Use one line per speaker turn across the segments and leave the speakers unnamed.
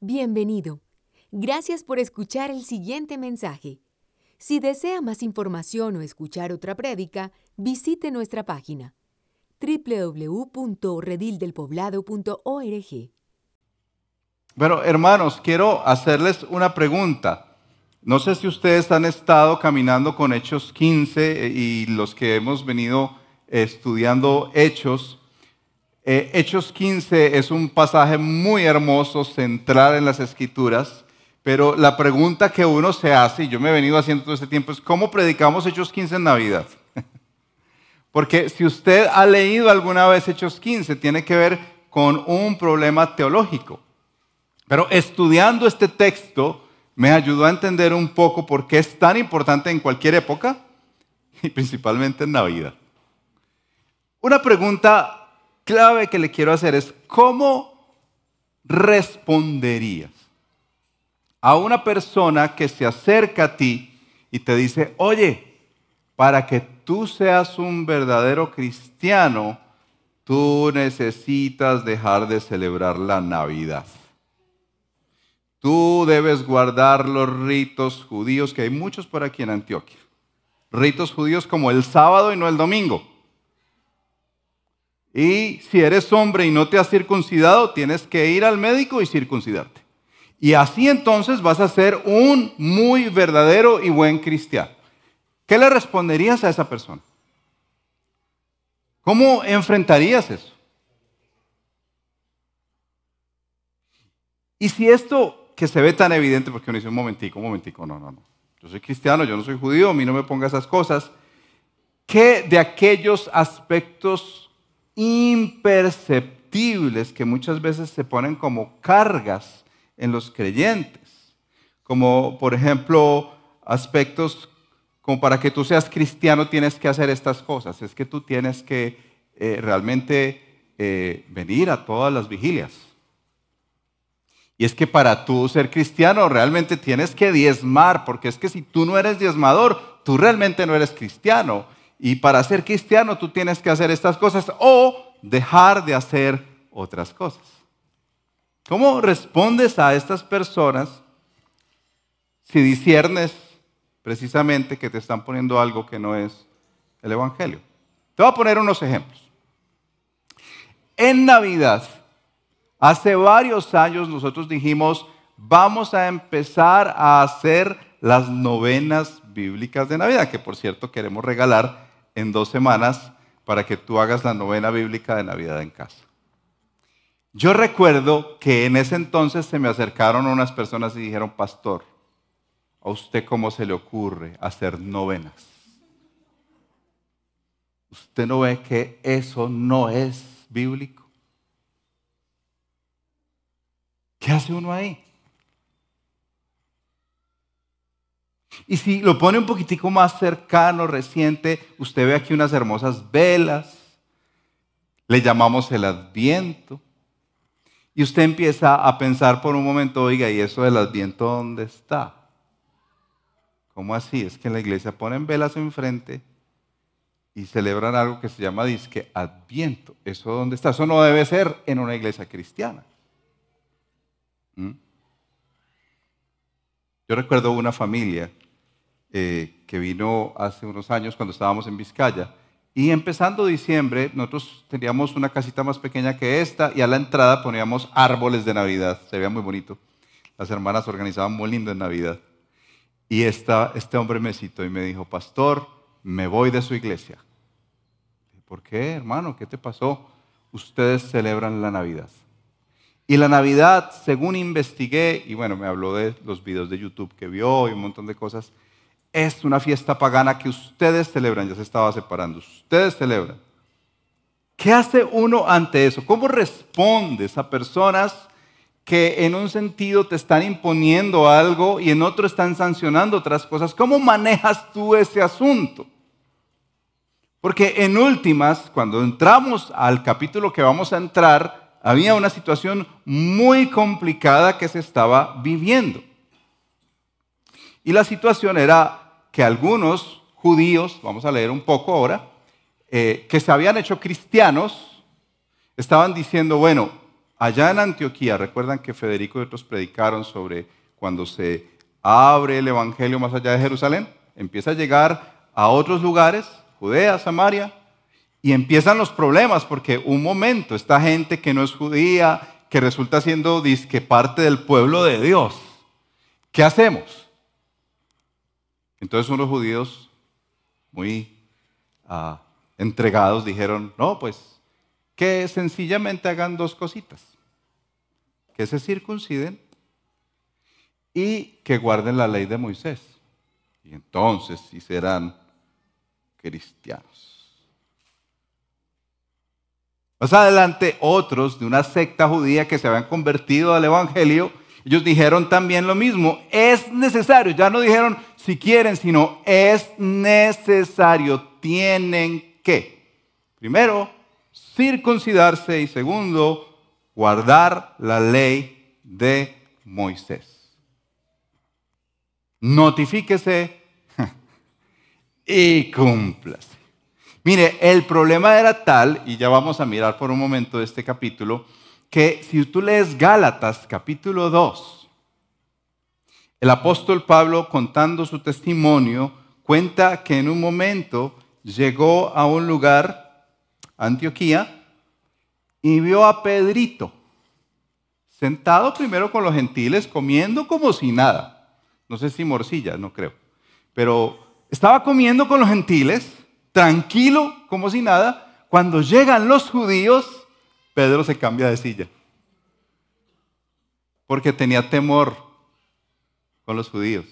Bienvenido. Gracias por escuchar el siguiente mensaje. Si desea más información o escuchar otra prédica, visite nuestra página www.redildelpoblado.org.
Bueno, hermanos, quiero hacerles una pregunta. No sé si ustedes han estado caminando con Hechos 15 eh, y los que hemos venido estudiando Hechos. Eh, Hechos 15 es un pasaje muy hermoso, central en las escrituras, pero la pregunta que uno se hace, y yo me he venido haciendo todo este tiempo, es ¿cómo predicamos Hechos 15 en Navidad? Porque si usted ha leído alguna vez Hechos 15, tiene que ver con un problema teológico. Pero estudiando este texto me ayudó a entender un poco por qué es tan importante en cualquier época y principalmente en Navidad. Una pregunta clave que le quiero hacer es, ¿cómo responderías a una persona que se acerca a ti y te dice, oye, para que tú seas un verdadero cristiano, tú necesitas dejar de celebrar la Navidad. Tú debes guardar los ritos judíos, que hay muchos por aquí en Antioquia. Ritos judíos como el sábado y no el domingo. Y si eres hombre y no te has circuncidado, tienes que ir al médico y circuncidarte. Y así entonces vas a ser un muy verdadero y buen cristiano. ¿Qué le responderías a esa persona? ¿Cómo enfrentarías eso? Y si esto que se ve tan evidente porque uno dice, un momentico, un momentico, no, no, no. Yo soy cristiano, yo no soy judío, a mí no me ponga esas cosas. ¿Qué de aquellos aspectos imperceptibles que muchas veces se ponen como cargas en los creyentes? Como, por ejemplo, aspectos como para que tú seas cristiano tienes que hacer estas cosas. Es que tú tienes que eh, realmente eh, venir a todas las vigilias y es que para tú ser cristiano realmente tienes que diezmar, porque es que si tú no eres diezmador, tú realmente no eres cristiano. Y para ser cristiano tú tienes que hacer estas cosas o dejar de hacer otras cosas. ¿Cómo respondes a estas personas si disiernes precisamente que te están poniendo algo que no es el Evangelio? Te voy a poner unos ejemplos. En Navidad, Hace varios años nosotros dijimos, vamos a empezar a hacer las novenas bíblicas de Navidad, que por cierto queremos regalar en dos semanas para que tú hagas la novena bíblica de Navidad en casa. Yo recuerdo que en ese entonces se me acercaron unas personas y dijeron, pastor, ¿a usted cómo se le ocurre hacer novenas? ¿Usted no ve que eso no es bíblico? ¿Qué hace uno ahí? Y si lo pone un poquitico más cercano, reciente, usted ve aquí unas hermosas velas, le llamamos el adviento, y usted empieza a pensar por un momento, oiga, ¿y eso del adviento dónde está? ¿Cómo así? Es que en la iglesia ponen velas enfrente y celebran algo que se llama disque adviento. ¿Eso dónde está? Eso no debe ser en una iglesia cristiana. ¿Mm? Yo recuerdo una familia eh, que vino hace unos años cuando estábamos en Vizcaya. Y empezando diciembre, nosotros teníamos una casita más pequeña que esta y a la entrada poníamos árboles de Navidad. Se veía muy bonito. Las hermanas organizaban muy lindo en Navidad. Y esta, este hombre me citó y me dijo, pastor, me voy de su iglesia. ¿Por qué, hermano? ¿Qué te pasó? Ustedes celebran la Navidad. Y la Navidad, según investigué, y bueno, me habló de los videos de YouTube que vio y un montón de cosas, es una fiesta pagana que ustedes celebran, ya se estaba separando, ustedes celebran. ¿Qué hace uno ante eso? ¿Cómo respondes a personas que en un sentido te están imponiendo algo y en otro están sancionando otras cosas? ¿Cómo manejas tú ese asunto? Porque en últimas, cuando entramos al capítulo que vamos a entrar, había una situación muy complicada que se estaba viviendo. Y la situación era que algunos judíos, vamos a leer un poco ahora, eh, que se habían hecho cristianos, estaban diciendo, bueno, allá en Antioquía, recuerdan que Federico y otros predicaron sobre cuando se abre el Evangelio más allá de Jerusalén, empieza a llegar a otros lugares, Judea, Samaria, y empiezan los problemas, porque un momento, esta gente que no es judía, que resulta siendo disque parte del pueblo de Dios, ¿qué hacemos? Entonces unos judíos muy ah, entregados dijeron, no, pues que sencillamente hagan dos cositas, que se circunciden y que guarden la ley de Moisés. Y entonces sí serán cristianos. Más adelante, otros de una secta judía que se habían convertido al Evangelio, ellos dijeron también lo mismo. Es necesario, ya no dijeron si quieren, sino es necesario, tienen que. Primero, circuncidarse y segundo, guardar la ley de Moisés. Notifíquese y cúmplase. Mire, el problema era tal, y ya vamos a mirar por un momento este capítulo, que si tú lees Gálatas capítulo 2, el apóstol Pablo contando su testimonio cuenta que en un momento llegó a un lugar, Antioquía, y vio a Pedrito sentado primero con los gentiles, comiendo como si nada. No sé si morcilla, no creo. Pero estaba comiendo con los gentiles tranquilo, como si nada, cuando llegan los judíos, Pedro se cambia de silla. Porque tenía temor con los judíos.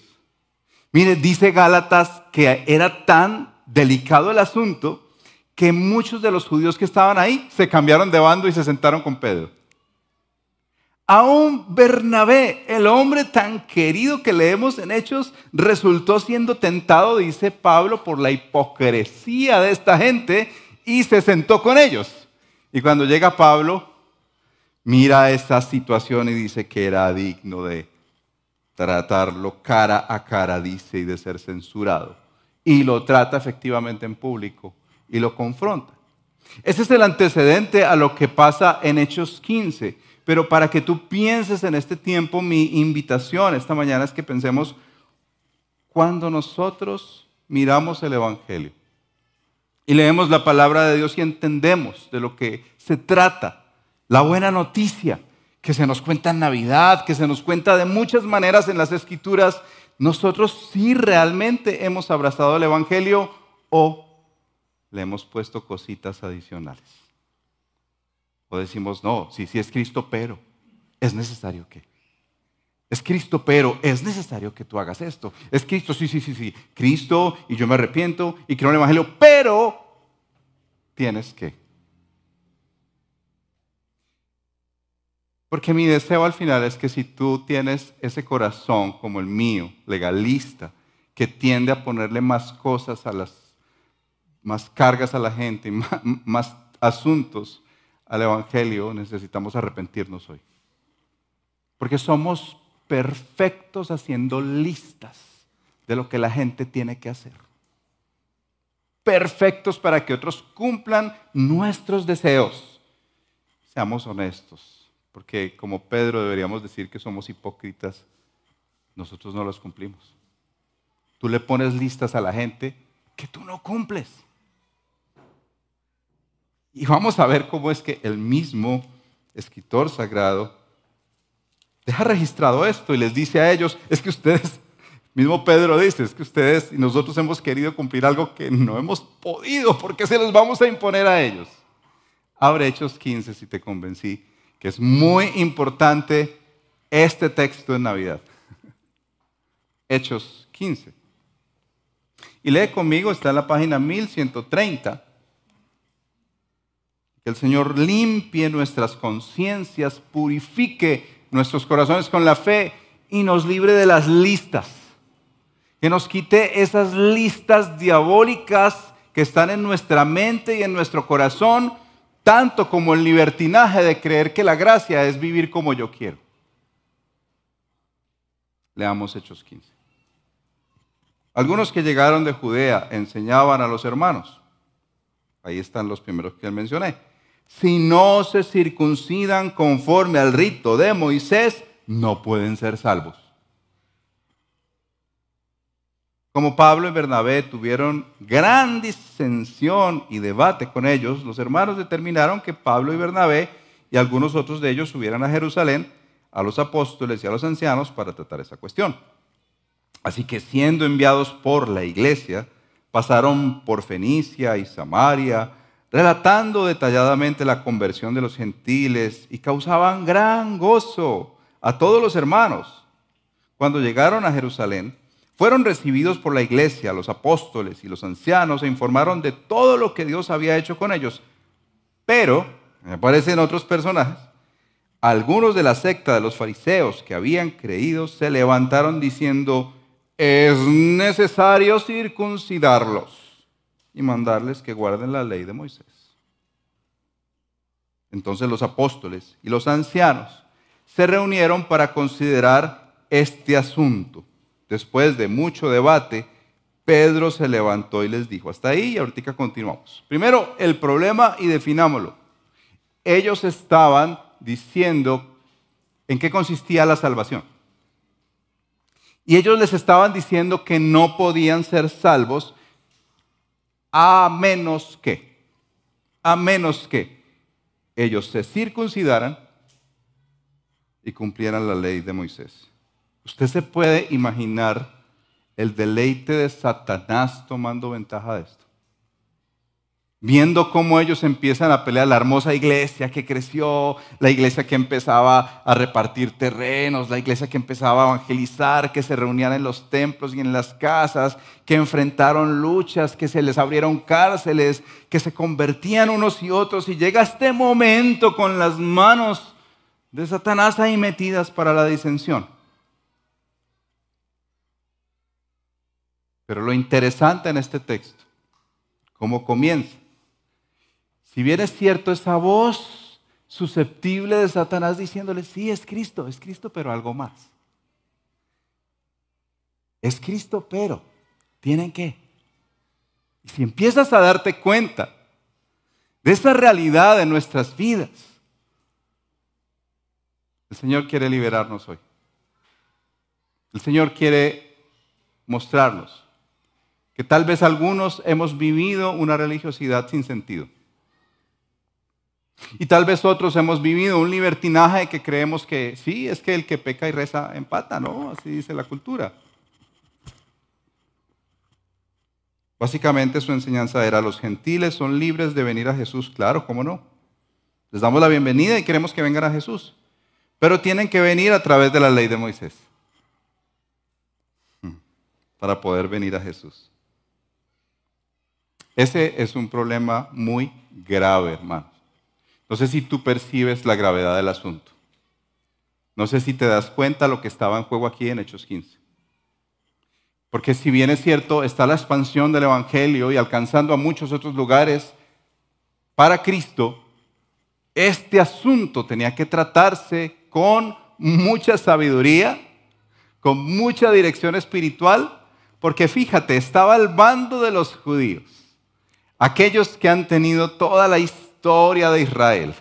Mire, dice Gálatas que era tan delicado el asunto que muchos de los judíos que estaban ahí se cambiaron de bando y se sentaron con Pedro. Aún Bernabé, el hombre tan querido que leemos en Hechos, resultó siendo tentado, dice Pablo, por la hipocresía de esta gente y se sentó con ellos. Y cuando llega Pablo, mira esta situación y dice que era digno de tratarlo cara a cara, dice, y de ser censurado. Y lo trata efectivamente en público y lo confronta. Ese es el antecedente a lo que pasa en Hechos 15 pero para que tú pienses en este tiempo, mi invitación esta mañana es que pensemos cuando nosotros miramos el Evangelio y leemos la palabra de Dios y entendemos de lo que se trata, la buena noticia que se nos cuenta en Navidad, que se nos cuenta de muchas maneras en las Escrituras, nosotros sí realmente hemos abrazado el Evangelio o le hemos puesto cositas adicionales. O decimos, no, sí, sí es Cristo, pero es necesario que. Es Cristo, pero es necesario que tú hagas esto. Es Cristo, sí, sí, sí, sí. Cristo y yo me arrepiento y creo en el Evangelio, pero tienes que. Porque mi deseo al final es que si tú tienes ese corazón como el mío, legalista, que tiende a ponerle más cosas a las, más cargas a la gente, más, más asuntos, al Evangelio, necesitamos arrepentirnos hoy. Porque somos perfectos haciendo listas de lo que la gente tiene que hacer. Perfectos para que otros cumplan nuestros deseos. Seamos honestos, porque como Pedro deberíamos decir que somos hipócritas, nosotros no los cumplimos. Tú le pones listas a la gente que tú no cumples. Y vamos a ver cómo es que el mismo escritor sagrado deja registrado esto y les dice a ellos, es que ustedes, mismo Pedro dice, es que ustedes y nosotros hemos querido cumplir algo que no hemos podido, porque se los vamos a imponer a ellos. Abre Hechos 15 si te convencí, que es muy importante este texto en Navidad. Hechos 15. Y lee conmigo, está en la página 1130. Que el Señor limpie nuestras conciencias, purifique nuestros corazones con la fe y nos libre de las listas. Que nos quite esas listas diabólicas que están en nuestra mente y en nuestro corazón, tanto como el libertinaje de creer que la gracia es vivir como yo quiero. Leamos Hechos 15. Algunos que llegaron de Judea enseñaban a los hermanos. Ahí están los primeros que mencioné si no se circuncidan conforme al rito de Moisés, no pueden ser salvos. Como Pablo y Bernabé tuvieron gran disensión y debate con ellos, los hermanos determinaron que Pablo y Bernabé y algunos otros de ellos subieran a Jerusalén a los apóstoles y a los ancianos para tratar esa cuestión. Así que siendo enviados por la iglesia, pasaron por Fenicia y Samaria, relatando detalladamente la conversión de los gentiles y causaban gran gozo a todos los hermanos. Cuando llegaron a Jerusalén, fueron recibidos por la iglesia, los apóstoles y los ancianos e informaron de todo lo que Dios había hecho con ellos. Pero, me aparecen otros personajes, algunos de la secta de los fariseos que habían creído se levantaron diciendo, es necesario circuncidarlos y mandarles que guarden la ley de Moisés. Entonces los apóstoles y los ancianos se reunieron para considerar este asunto. Después de mucho debate, Pedro se levantó y les dijo, hasta ahí y ahorita continuamos. Primero, el problema y definámoslo. Ellos estaban diciendo en qué consistía la salvación. Y ellos les estaban diciendo que no podían ser salvos a menos que, a menos que ellos se circuncidaran y cumplieran la ley de Moisés. Usted se puede imaginar el deleite de Satanás tomando ventaja de esto. Viendo cómo ellos empiezan a pelear la hermosa iglesia que creció, la iglesia que empezaba a repartir terrenos, la iglesia que empezaba a evangelizar, que se reunían en los templos y en las casas, que enfrentaron luchas, que se les abrieron cárceles, que se convertían unos y otros. Y llega este momento con las manos de Satanás ahí metidas para la disensión. Pero lo interesante en este texto, cómo comienza. Si bien es cierto esa voz susceptible de Satanás diciéndole, sí, es Cristo, es Cristo, pero algo más. Es Cristo, pero tienen que. Y si empiezas a darte cuenta de esa realidad de nuestras vidas, el Señor quiere liberarnos hoy. El Señor quiere mostrarnos que tal vez algunos hemos vivido una religiosidad sin sentido. Y tal vez otros hemos vivido un libertinaje que creemos que sí, es que el que peca y reza empata, ¿no? Así dice la cultura. Básicamente su enseñanza era, los gentiles son libres de venir a Jesús, claro, ¿cómo no? Les damos la bienvenida y queremos que vengan a Jesús, pero tienen que venir a través de la ley de Moisés hmm, para poder venir a Jesús. Ese es un problema muy grave, hermanos. No sé si tú percibes la gravedad del asunto. No sé si te das cuenta lo que estaba en juego aquí en Hechos 15. Porque si bien es cierto, está la expansión del Evangelio y alcanzando a muchos otros lugares para Cristo, este asunto tenía que tratarse con mucha sabiduría, con mucha dirección espiritual, porque fíjate, estaba al bando de los judíos Aquellos que han tenido toda la historia de Israel,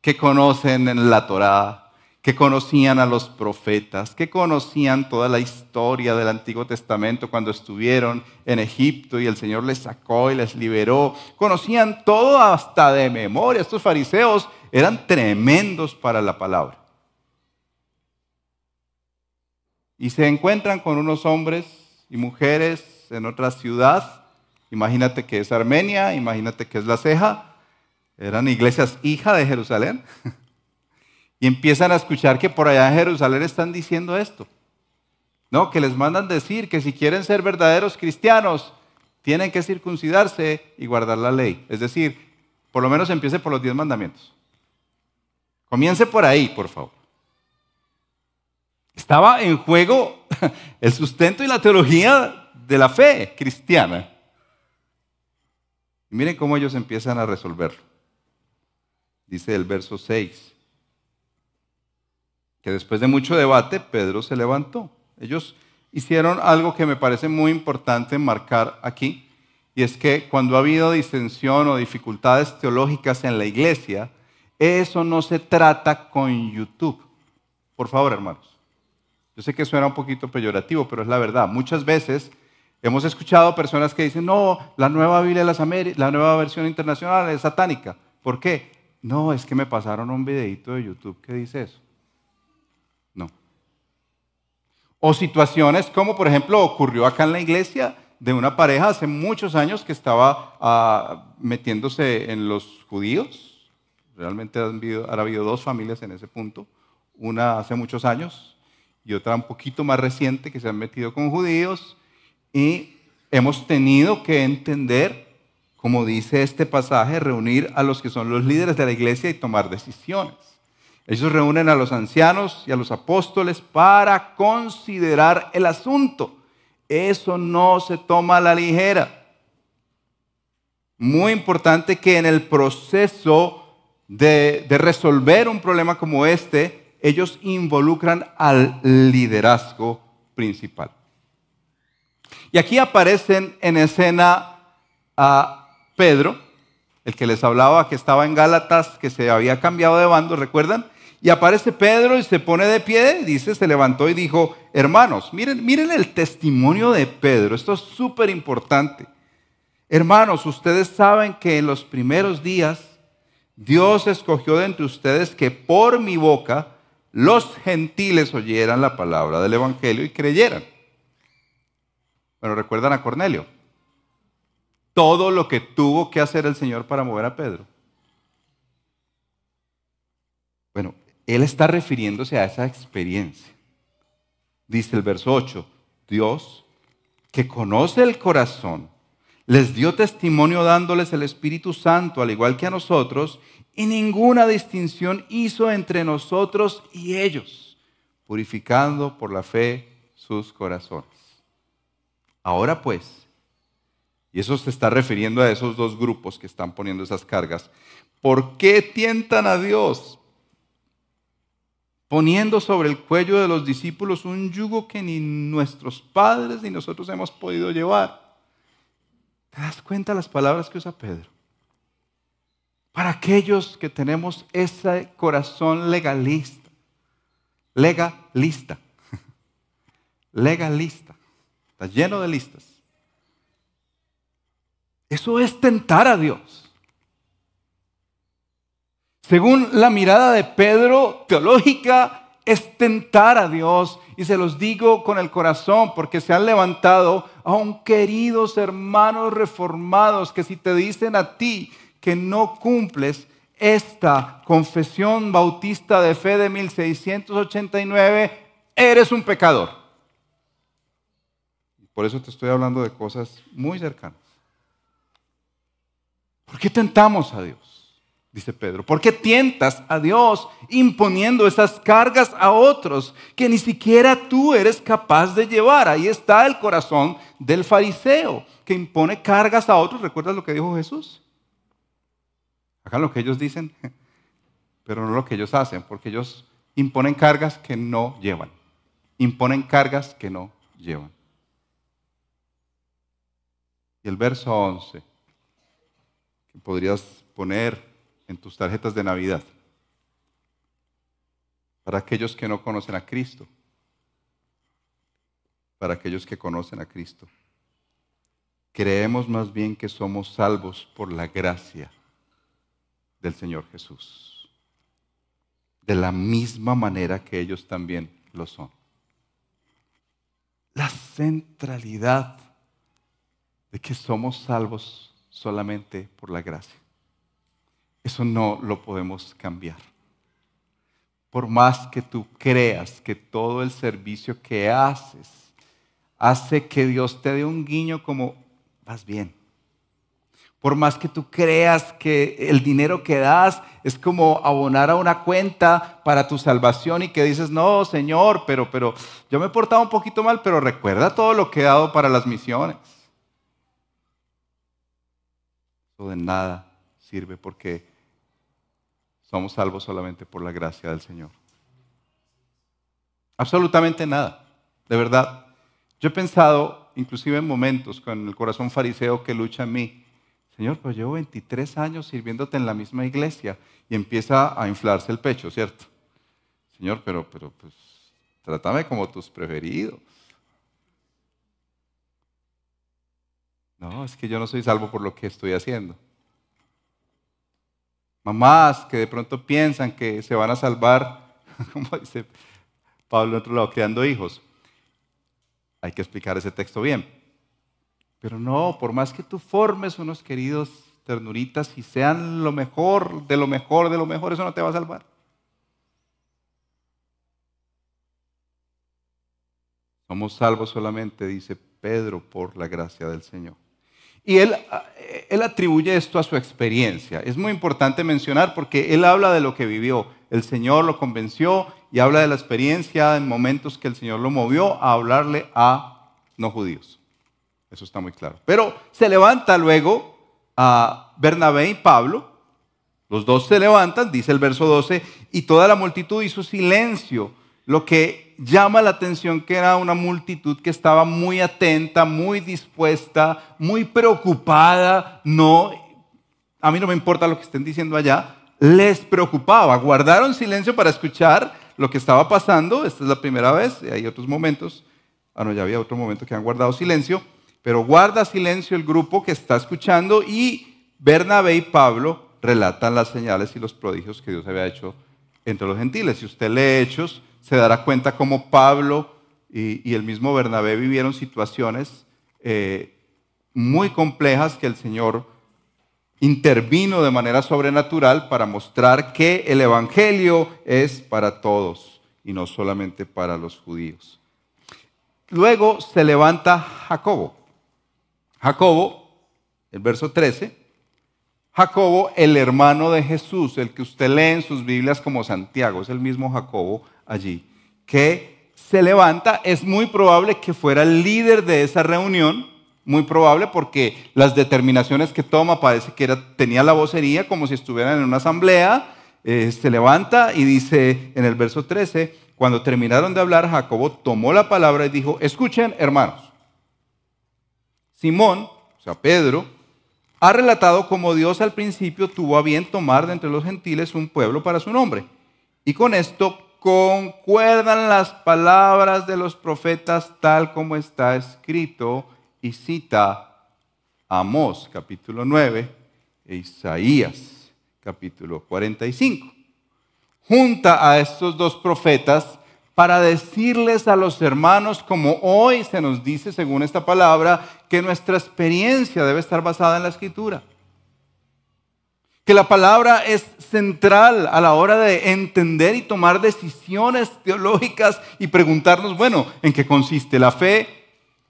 que conocen en la Torá, que conocían a los profetas, que conocían toda la historia del Antiguo Testamento cuando estuvieron en Egipto y el Señor les sacó y les liberó, conocían todo hasta de memoria. Estos fariseos eran tremendos para la palabra. Y se encuentran con unos hombres y mujeres en otra ciudad Imagínate que es Armenia, imagínate que es la ceja. Eran iglesias hija de Jerusalén. y empiezan a escuchar que por allá en Jerusalén están diciendo esto. No, que les mandan decir que si quieren ser verdaderos cristianos, tienen que circuncidarse y guardar la ley. Es decir, por lo menos empiece por los diez mandamientos. Comience por ahí, por favor. Estaba en juego el sustento y la teología de la fe cristiana. Y miren cómo ellos empiezan a resolverlo. Dice el verso 6, que después de mucho debate, Pedro se levantó. Ellos hicieron algo que me parece muy importante marcar aquí, Y es que cuando ha habido disensión o dificultades teológicas en la iglesia, eso no se trata con YouTube. Por favor, hermanos. Yo sé que suena un poquito peyorativo, pero es la verdad. Muchas veces hemos escuchado personas que dicen, no, la nueva Biblia de las Américas, la nueva versión internacional es satánica. ¿Por qué? No, es que me pasaron un videito de YouTube que dice eso. No. O situaciones como, por ejemplo, ocurrió acá en la iglesia de una pareja hace muchos años que estaba ah, metiéndose en los judíos. Realmente han habido, ha habido dos familias en ese punto. Una hace muchos años y otra un poquito más reciente que se han metido con judíos. Y hemos tenido que entender, como dice este pasaje, reunir a los que son los líderes de la iglesia y tomar decisiones. Ellos reúnen a los ancianos y a los apóstoles para considerar el asunto. Eso no se toma a la ligera. Muy importante que en el proceso de, resolver un problema como este, ellos involucran al liderazgo principal. Y aquí aparecen en escena a Pedro, el que les hablaba que estaba en Gálatas, que se había cambiado de bando, ¿recuerdan? Y aparece Pedro y se pone de pie, dice, se levantó y dijo, hermanos, miren, miren el testimonio de Pedro, esto es súper importante. Hermanos, ustedes saben que en los primeros días Dios escogió de entre ustedes que por mi boca los gentiles oyeran la palabra del Evangelio y creyeran. Bueno, recuerdan a Cornelio. Todo lo que tuvo que hacer el Señor para mover a Pedro. Bueno, él está refiriéndose a esa experiencia. Dice el verso 8, Dios, que conoce el corazón, les dio testimonio dándoles el Espíritu Santo, al igual que a nosotros, y ninguna distinción hizo entre nosotros y ellos, purificando por la fe sus corazones. Ahora pues, y eso se está refiriendo a esos dos grupos que están poniendo esas cargas, ¿por qué tientan a Dios? poniendo sobre el cuello de los discípulos un yugo que ni nuestros padres ni nosotros hemos podido llevar. ¿Te das cuenta las palabras que usa Pedro? Para aquellos que tenemos ese corazón legalista, legalista, legalista, está lleno de listas. Eso es tentar a Dios. Según la mirada de Pedro, teológica, es tentar a Dios. Y se los digo con el corazón, porque se han levantado aún queridos hermanos reformados que si te dicen a ti que no cumples esta confesión bautista de fe de 1689, eres un pecador. Por eso te estoy hablando de cosas muy cercanas. ¿Por qué tentamos a Dios? dice Pedro. ¿Por qué tientas a Dios imponiendo esas cargas a otros que ni siquiera tú eres capaz de llevar? Ahí está el corazón del fariseo que impone cargas a otros. ¿Recuerdas lo que dijo Jesús? Hagan lo que ellos dicen, pero no lo que ellos hacen, porque ellos imponen cargas que no llevan. Imponen cargas que no llevan. Y el verso 11, que podrías poner en tus tarjetas de Navidad. Para aquellos que no conocen a Cristo. Para aquellos que conocen a Cristo. Creemos más bien que somos salvos por la gracia del Señor Jesús. De la misma manera que ellos también lo son. La centralidad de que somos salvos solamente por la gracia. Eso no lo podemos cambiar. Por más que tú creas que todo el servicio que haces hace que Dios te dé un guiño como, vas bien. Por más que tú creas que el dinero que das es como abonar a una cuenta para tu salvación y que dices, no, Señor, pero, pero yo me he portado un poquito mal, pero recuerda todo lo que he dado para las misiones. De nada sirve porque somos salvos solamente por la gracia del Señor. Absolutamente nada, de verdad. Yo he pensado, inclusive en momentos con el corazón fariseo que lucha en mí. Señor, pues llevo 23 años sirviéndote en la misma iglesia y empieza a inflarse el pecho, ¿cierto? Señor, pero, pero, pues, trátame como tus preferidos. No, es que yo no soy salvo por lo que estoy haciendo. Mamás que de pronto piensan que se van a salvar, como dice Pablo en otro lado, creando hijos. Hay que explicar ese texto bien. Pero no, por más que tú formes unos queridos ternuritas y sean lo mejor, de lo mejor, de lo mejor, eso no te va a salvar. Somos salvos solamente, dice Pedro, por la gracia del Señor. Y él, él atribuye esto a su experiencia. Es muy importante mencionar porque él habla de lo que vivió. El Señor lo convenció y habla de la experiencia en momentos que el Señor lo movió a hablarle a no judíos. Eso está muy claro. Pero se levanta luego a Bernabé y Pablo. Los dos se levantan, dice el verso 12, y toda la multitud hizo silencio, lo que llama la atención que era una multitud que estaba muy atenta, muy dispuesta, muy preocupada. No, a mí no me importa lo que estén diciendo allá, les preocupaba. Guardaron silencio para escuchar lo que estaba pasando. Esta es la primera vez, hay otros momentos. Ah, no, ya había otro momento que han guardado silencio. Pero guarda silencio el grupo que está escuchando y Bernabé y Pablo relatan las señales y los prodigios que Dios había hecho entre los gentiles. Si usted lee Hechos, se dará cuenta cómo Pablo y, el mismo Bernabé vivieron situaciones eh, muy complejas que el Señor intervino de manera sobrenatural para mostrar que el Evangelio es para todos y no solamente para los judíos. Luego se levanta Jacobo. Jacobo, el verso 13, Jacobo, el hermano de Jesús, el que usted lee en sus Biblias como Santiago, es el mismo Jacobo allí, que se levanta, es muy probable que fuera el líder de esa reunión, muy probable porque las determinaciones que toma parece que tenía la vocería como si estuvieran en una asamblea, eh, se levanta y dice en el verso 13, cuando terminaron de hablar, Jacobo tomó la palabra y dijo, escuchen hermanos, Simón, o sea, Pedro, ha relatado cómo Dios al principio tuvo a bien tomar de entre los gentiles un pueblo para su nombre. Y con esto concuerdan las palabras de los profetas tal como está escrito y cita Amós capítulo 9 e Isaías capítulo 45. Junta a estos dos profetas para decirles a los hermanos, como hoy se nos dice según esta palabra, que nuestra experiencia debe estar basada en la escritura. Que la palabra es central a la hora de entender y tomar decisiones teológicas y preguntarnos, bueno, ¿en qué consiste la fe?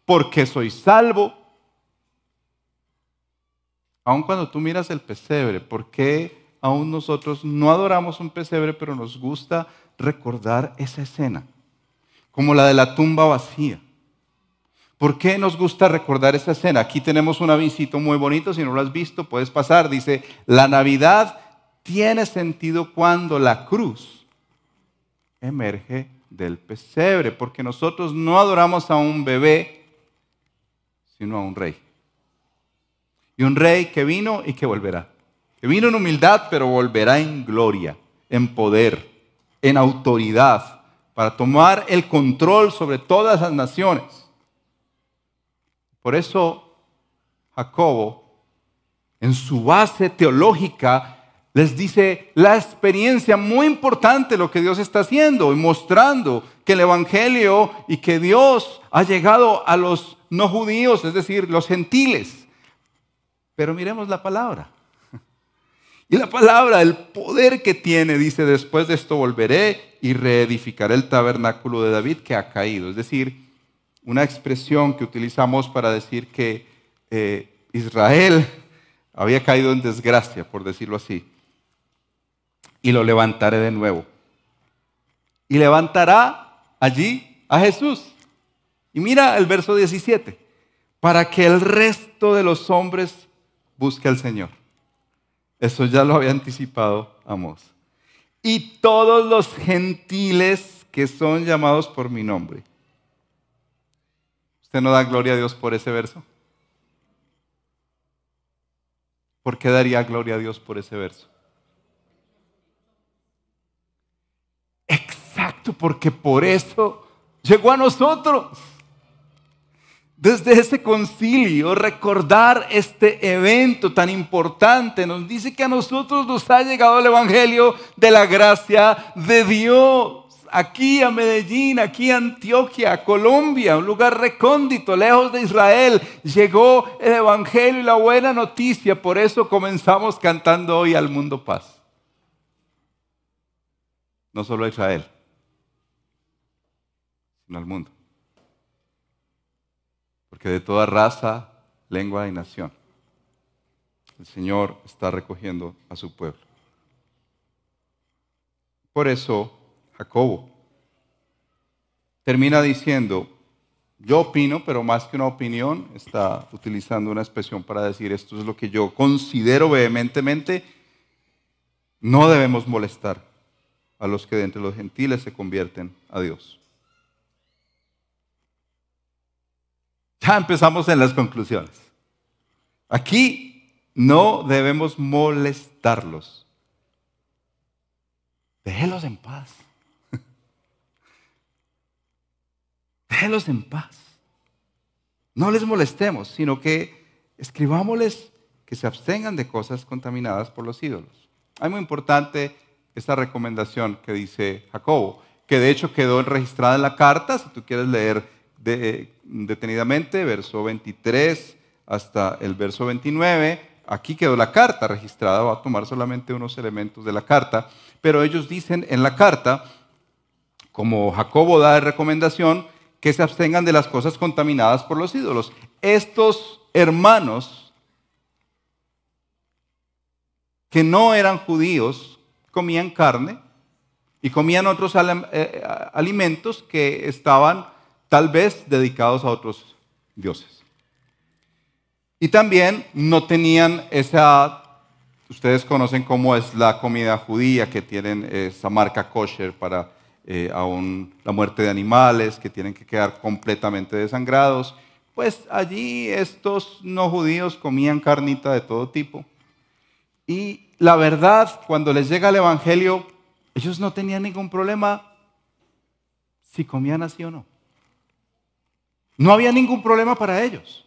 ¿Por qué soy salvo? Aun cuando tú miras el pesebre, ¿por qué aún nosotros no adoramos un pesebre, pero nos gusta recordar esa escena, como la de la tumba vacía. ¿Por qué nos gusta recordar esa escena? Aquí tenemos un avisito muy bonito, si no lo has visto, puedes pasar. Dice, la Navidad tiene sentido cuando la cruz emerge del pesebre, porque nosotros no adoramos a un bebé, sino a un rey. Y un rey que vino y que volverá. Que vino en humildad, pero volverá en gloria, en poder en autoridad para tomar el control sobre todas las naciones. Por eso Jacobo, en su base teológica, les dice la experiencia muy importante lo que Dios está haciendo y mostrando que el Evangelio y que Dios ha llegado a los no judíos, es decir, los gentiles. Pero miremos la palabra. Y la palabra, el poder que tiene, dice, después de esto volveré y reedificaré el tabernáculo de David que ha caído. Es decir, una expresión que utilizamos para decir que eh, Israel había caído en desgracia, por decirlo así. Y lo levantaré de nuevo. Y levantará allí a Jesús. Y mira el verso 17, para que el resto de los hombres busque al Señor. Eso ya lo había anticipado Amos. Y todos los gentiles que son llamados por mi nombre. ¿Usted no da gloria a Dios por ese verso? ¿Por qué daría gloria a Dios por ese verso? Exacto, porque por eso llegó a nosotros. Desde ese concilio, recordar este evento tan importante nos dice que a nosotros nos ha llegado el Evangelio de la gracia de Dios. Aquí a Medellín, aquí a Antioquia, a Colombia, un lugar recóndito, lejos de Israel, llegó el Evangelio y la buena noticia. Por eso comenzamos cantando hoy al mundo paz. No solo a Israel, sino al mundo porque de toda raza, lengua y nación, el Señor está recogiendo a su pueblo. Por eso, Jacobo termina diciendo, yo opino, pero más que una opinión, está utilizando una expresión para decir esto es lo que yo considero vehementemente, no debemos molestar a los que de entre los gentiles se convierten a Dios. Ya empezamos en las conclusiones. Aquí no debemos molestarlos. Déjelos en paz. Déjelos en paz. No les molestemos, sino que escribámosles que se abstengan de cosas contaminadas por los ídolos. Hay muy importante esta recomendación que dice Jacobo, que de hecho quedó registrada en la carta, si tú quieres leer detenidamente, verso 23 hasta el verso 29. Aquí quedó la carta registrada, va a tomar solamente unos elementos de la carta, pero ellos dicen en la carta, como Jacobo da recomendación, que se abstengan de las cosas contaminadas por los ídolos. Estos hermanos que no eran judíos comían carne y comían otros eh, alimentos que estaban tal vez dedicados a otros dioses. Y también no tenían esa, ustedes conocen cómo es la comida judía, que tienen esa marca kosher para eh, aún la muerte de animales, que tienen que quedar completamente desangrados. Pues allí estos no judíos comían carnita de todo tipo. Y la verdad, cuando les llega el Evangelio, ellos no tenían ningún problema si comían así o no. No había ningún problema para ellos.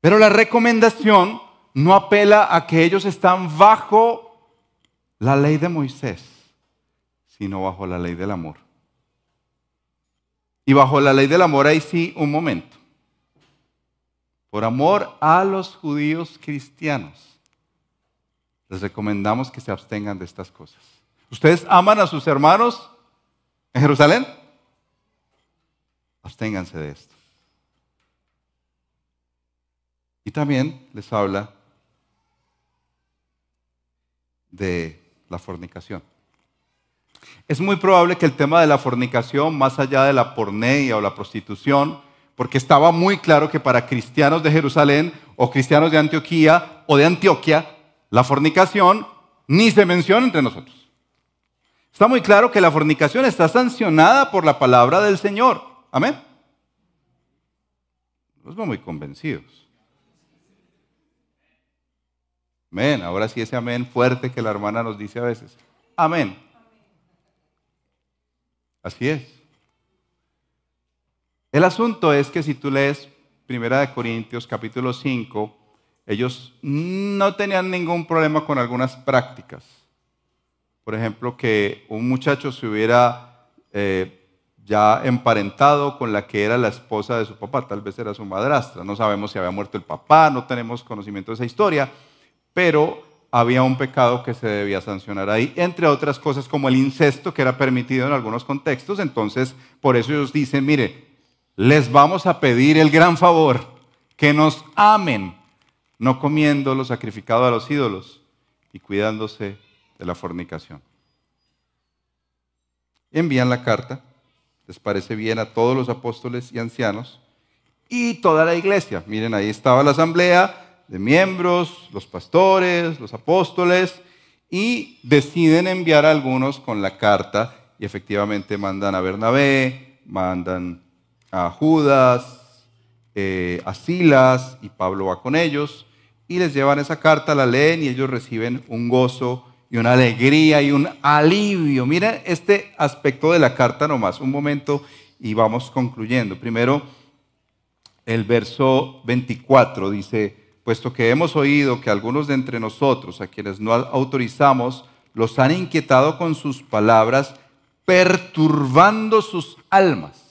Pero la recomendación no apela a que ellos están bajo la ley de Moisés, sino bajo la ley del amor. Y bajo la ley del amor hay sí un momento. Por amor a los judíos cristianos, les recomendamos que se abstengan de estas cosas. ¿Ustedes aman a sus hermanos en Jerusalén? Absténganse de esto. Y también les habla de la fornicación. Es muy probable que el tema de la fornicación, más allá de la porneia o la prostitución, porque estaba muy claro que para cristianos de Jerusalén o cristianos de Antioquía o de Antioquia, la fornicación ni se menciona entre nosotros. Está muy claro que la fornicación está sancionada por la palabra del Señor. Amén. Nos veo muy convencidos. Amén. Ahora sí ese amén fuerte que la hermana nos dice a veces. Amén. Así es. El asunto es que si tú lees Primera de Corintios capítulo 5, ellos no tenían ningún problema con algunas prácticas. Por ejemplo, que un muchacho se hubiera eh, ya emparentado con la que era la esposa de su papá, tal vez era su madrastra. No sabemos si había muerto el papá, no tenemos conocimiento de esa historia, pero había un pecado que se debía sancionar ahí, entre otras cosas como el incesto, que era permitido en algunos contextos. Entonces, por eso ellos dicen, mire, les vamos a pedir el gran favor, que nos amen, no comiendo lo sacrificado a los ídolos y cuidándose de la fornicación. Envían la carta les parece bien a todos los apóstoles y ancianos y toda la iglesia. Miren, ahí estaba la asamblea de miembros, los pastores, los apóstoles, y deciden enviar a algunos con la carta y efectivamente mandan a Bernabé, mandan a Judas, eh, a Silas, y Pablo va con ellos, y les llevan esa carta, la leen y ellos reciben un gozo y una alegría y un alivio. Miren este aspecto de la carta nomás, un momento y vamos concluyendo. Primero, el verso 24 dice, puesto que hemos oído que algunos de entre nosotros, a quienes no autorizamos, los han inquietado con sus palabras, perturbando sus almas.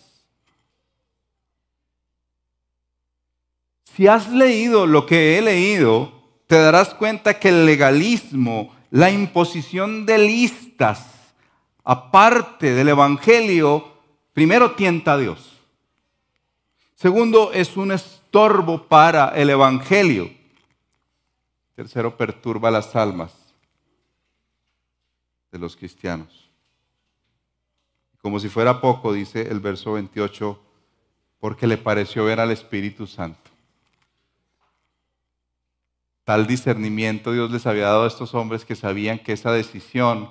Si has leído lo que he leído, te darás cuenta que el legalismo, la imposición de listas, aparte del Evangelio, primero tienta a Dios. Segundo, es un estorbo para el Evangelio. Tercero, perturba las almas de los cristianos. Como si fuera poco, dice el verso 28, porque le pareció ver al Espíritu Santo. Tal discernimiento Dios les había dado a estos hombres que sabían que esa decisión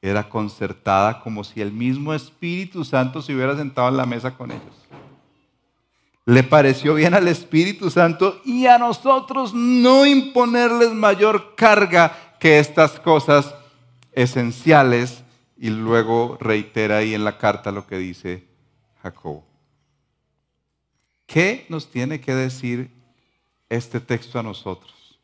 era concertada como si el mismo Espíritu Santo se hubiera sentado en la mesa con ellos. Le pareció bien al Espíritu Santo y a nosotros no imponerles mayor carga que estas cosas esenciales y luego reitera ahí en la carta lo que dice Jacob. ¿Qué nos tiene que decir este texto a nosotros?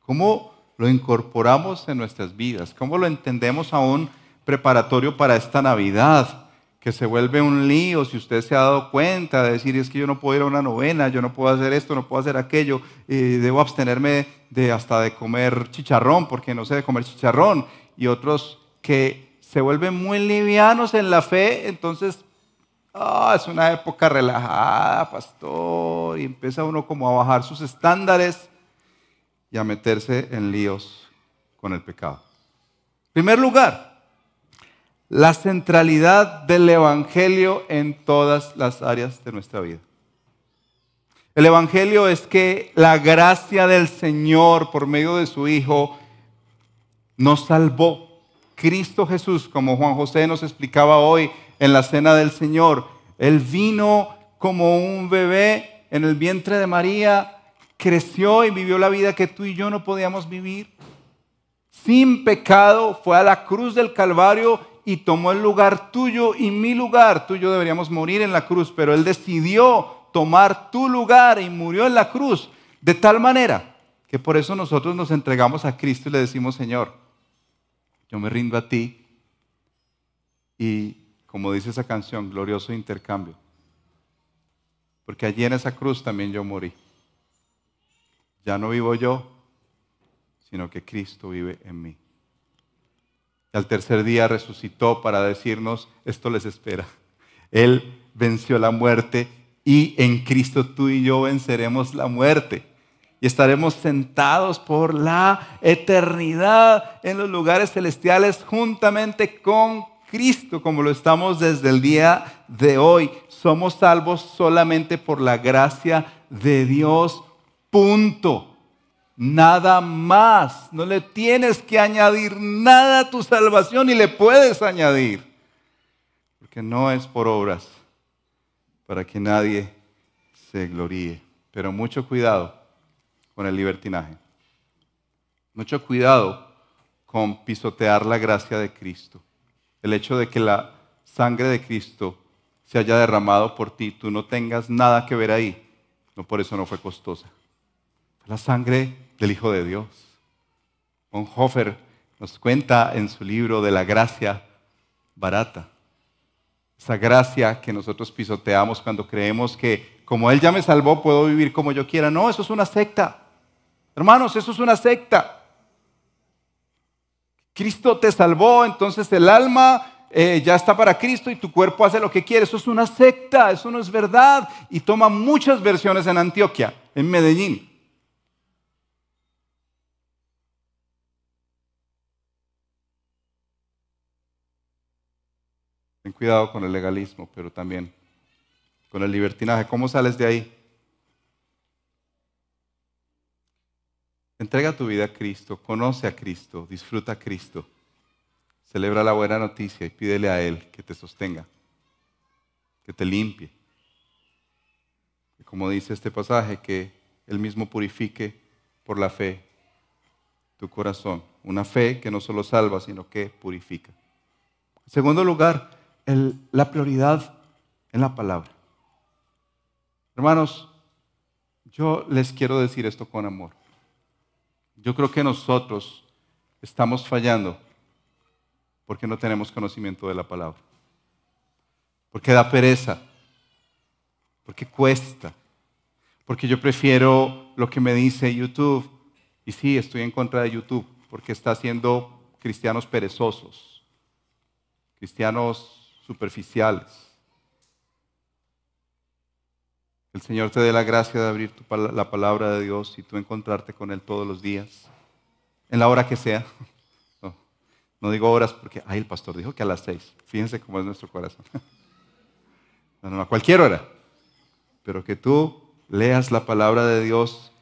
¿Cómo lo incorporamos en nuestras vidas? ¿Cómo lo entendemos aún preparatorio para esta Navidad? Que se vuelve un lío si usted se ha dado cuenta de decir es que yo no puedo ir a una novena, yo no puedo hacer esto, no puedo hacer aquello, debo abstenerme de hasta de comer chicharrón porque no sé de comer chicharrón y otros que se vuelven muy livianos en la fe, entonces ah, es una época relajada, pastor, y empieza uno como a bajar sus estándares y a meterse en líos con el pecado. En primer lugar, la centralidad del Evangelio en todas las áreas de nuestra vida. El Evangelio es que la gracia del Señor por medio de su Hijo nos salvó. Cristo Jesús, como Juan José nos explicaba hoy en la cena del Señor, Él vino como un bebé en el vientre de María creció y vivió la vida que tú y yo no podíamos vivir. Sin pecado fue a la cruz del Calvario y tomó el lugar tuyo y mi lugar. Tú y yo deberíamos morir en la cruz, pero Él decidió tomar tu lugar y murió en la cruz. De tal manera que por eso nosotros nos entregamos a Cristo y le decimos, Señor, yo me rindo a ti. Y como dice esa canción, glorioso intercambio. Porque allí en esa cruz también yo morí. Ya no vivo yo, sino que Cristo vive en mí. Al tercer día resucitó para decirnos, esto les espera. Él venció la muerte y en Cristo tú y yo venceremos la muerte. Y estaremos sentados por la eternidad en los lugares celestiales juntamente con Cristo, como lo estamos desde el día de hoy. Somos salvos solamente por la gracia de Dios Punto. Nada más. No le tienes que añadir nada a tu salvación y le puedes añadir. Porque no es por obras para que nadie se gloríe. Pero mucho cuidado con el libertinaje. Mucho cuidado con pisotear la gracia de Cristo. El hecho de que la sangre de Cristo se haya derramado por ti, tú no tengas nada que ver ahí. No por eso no fue costosa la sangre del Hijo de Dios. Hofer nos cuenta en su libro de la gracia barata. Esa gracia que nosotros pisoteamos cuando creemos que como Él ya me salvó puedo vivir como yo quiera. No, eso es una secta. Hermanos, eso es una secta. Cristo te salvó, entonces el alma eh, ya está para Cristo y tu cuerpo hace lo que quiere. Eso es una secta, eso no es verdad. Y toma muchas versiones en Antioquia, en Medellín. Cuidado con el legalismo, pero también con el libertinaje. ¿Cómo sales de ahí? Entrega tu vida a Cristo, conoce a Cristo, disfruta a Cristo, celebra la buena noticia y pídele a Él que te sostenga. que te limpie. Como dice este pasaje, que Él mismo purifique por la fe tu corazón. Una fe que no solo salva, sino que purifica. En segundo lugar, la prioridad en la palabra. Hermanos, yo les quiero decir esto con amor. Yo creo que nosotros estamos fallando porque no tenemos conocimiento de la palabra. Porque da pereza. Porque cuesta. Porque yo prefiero lo que me dice YouTube. Y sí, estoy en contra de YouTube porque está haciendo cristianos perezosos, cristianos superficiales. El Señor te dé la gracia de abrir la palabra de Dios y tú encontrarte con Él todos los días, en la hora que sea. No, digo horas porque, ay, el pastor dijo que a las seis. Fíjense cómo es nuestro corazón. No, no, a cualquier hora. Pero que tú leas la palabra de Dios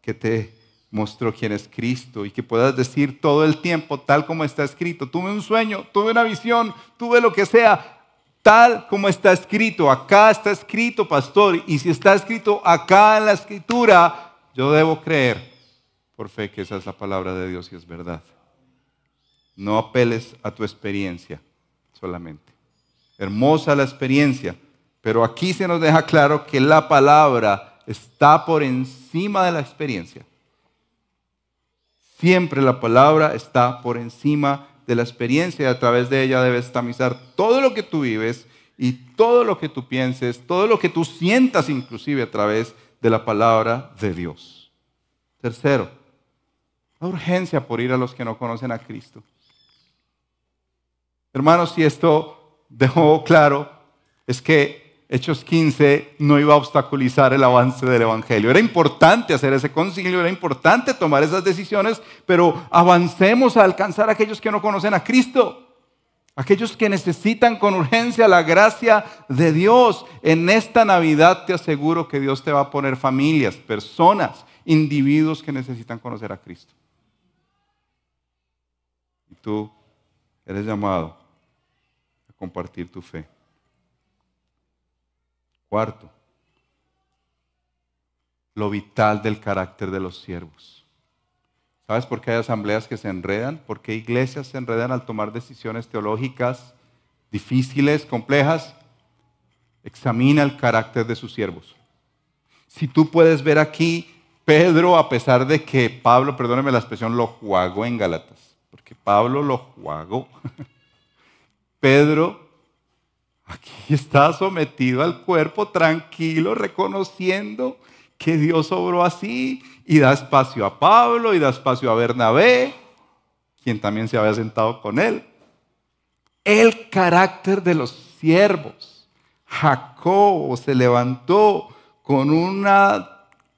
que te mostró quién es Cristo y que puedas decir todo el tiempo tal como está escrito. Tuve un sueño, tuve una visión, tuve lo que sea, tal como está escrito. Acá está escrito, pastor, y si está escrito acá en la escritura, yo debo creer por fe que esa es la palabra de Dios y es verdad. No apeles a tu experiencia solamente. Hermosa la experiencia, pero aquí se nos deja claro que la palabra está por encima de la experiencia. Siempre la palabra está por encima de la experiencia y a través de ella debes tamizar todo lo que tú vives y todo lo que tú pienses, todo lo que tú sientas inclusive a través de la palabra de Dios. Tercero, la urgencia por ir a los que no conocen a Cristo. Hermanos, si esto dejó claro, es que Hechos 15 no iba a obstaculizar el avance del Evangelio. Era importante hacer ese concilio, era importante tomar esas decisiones, pero avancemos a alcanzar a aquellos que no conocen a Cristo, aquellos que necesitan con urgencia la gracia de Dios. En esta Navidad te aseguro que Dios te va a poner familias, personas, individuos que necesitan conocer a Cristo. Y tú eres llamado a compartir tu fe. Cuarto, lo vital del carácter de los siervos. ¿Sabes por qué hay asambleas que se enredan? ¿Por qué iglesias se enredan al tomar decisiones teológicas difíciles, complejas? Examina el carácter de sus siervos. Si tú puedes ver aquí, Pedro, a pesar de que Pablo, perdóneme la expresión, lo jugó en Galatas, porque Pablo lo jugó. Pedro está sometido al cuerpo tranquilo, reconociendo que Dios obró así y da espacio a Pablo y da espacio a Bernabé, quien también se había sentado con él. El carácter de los siervos. Jacob se levantó con una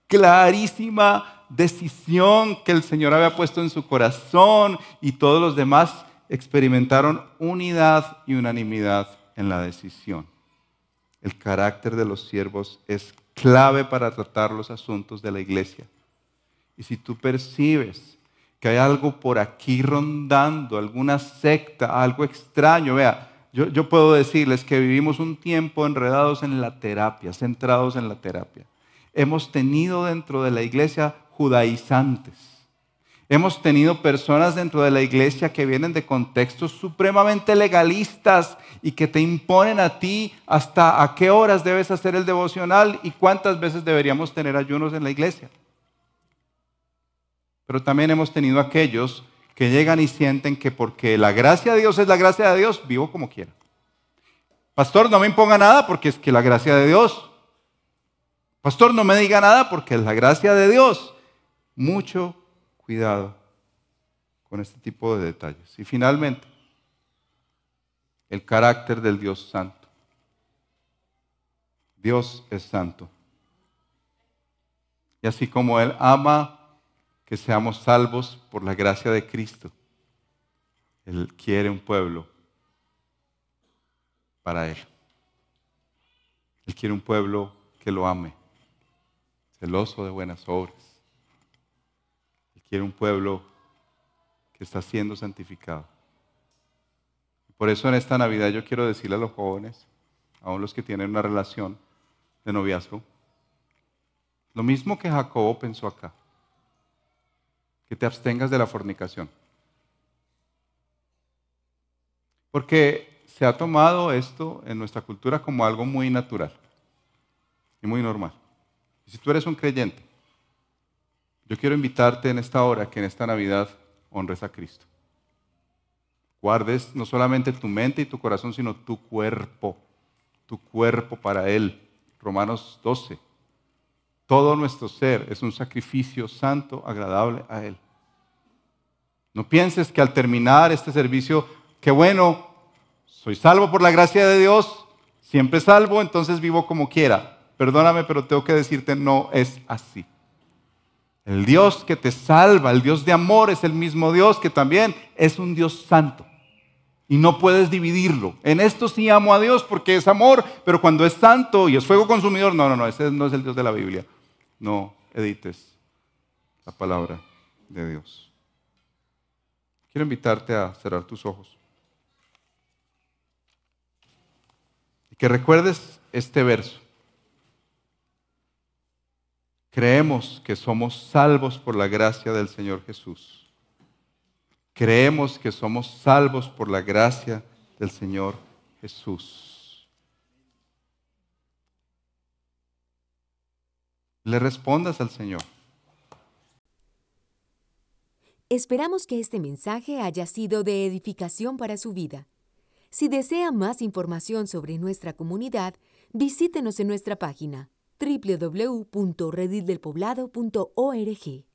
clarísima decisión que el Señor había puesto en su corazón y todos los demás experimentaron unidad y unanimidad en la decisión. El carácter de los siervos es clave para tratar los asuntos de la iglesia. Y si tú percibes que hay algo por aquí rondando, alguna secta, algo extraño, vea, yo, yo, puedo decirles que vivimos un tiempo enredados en la terapia, centrados en la terapia. Hemos tenido dentro de la iglesia judaizantes Hemos tenido personas dentro de la iglesia que vienen de contextos supremamente legalistas y que te imponen a ti hasta a qué horas debes hacer el devocional y cuántas veces deberíamos tener ayunos en la iglesia. Pero también hemos tenido aquellos que llegan y sienten que porque la gracia de Dios es la gracia de Dios, vivo como quiera. Pastor, no me imponga nada porque es que la gracia de Dios. Pastor, no me diga nada porque es la gracia de Dios. Mucho cuidado con este tipo de detalles. Y finalmente, el carácter del Dios santo. Dios es santo. Y así como Él ama que seamos salvos por la gracia de Cristo, Él quiere un pueblo para Él. Él quiere un pueblo que lo ame, celoso de buenas obras quiere un pueblo que está siendo santificado. Por eso en esta Navidad yo quiero decirle a los jóvenes, aún los que tienen una relación de noviazgo. Lo mismo que Jacobo pensó acá, que te abstengas de la fornicación. Porque se ha tomado esto en nuestra cultura como algo muy natural y muy normal. Y si tú eres un creyente, yo quiero invitarte en esta hora que en esta Navidad honres a Cristo. Guardes no solamente tu mente y tu corazón, sino tu cuerpo, tu cuerpo para Él. Romanos 12. Todo nuestro ser es un sacrificio santo, agradable a Él. No pienses que al terminar este servicio, qué bueno, soy salvo por la gracia de Dios, siempre salvo, entonces vivo como quiera. Perdóname, pero tengo que decirte, no es así. El Dios que te salva, el Dios de amor, es el mismo Dios que también es un Dios santo. Y no puedes dividirlo. En esto sí amo a Dios porque es amor, pero cuando es santo y es fuego consumidor, no, no, no, ese no es el Dios de la Biblia. No edites la palabra de Dios. Quiero invitarte a cerrar tus ojos. Y que recuerdes este verso. Creemos que somos salvos por la gracia del Señor Jesús. Creemos que somos salvos por la gracia del Señor Jesús. Le respondas al Señor.
Esperamos que este mensaje haya sido de edificación para su vida. Si desea más información sobre nuestra comunidad, visítenos en nuestra página www.redildelpoblado.org.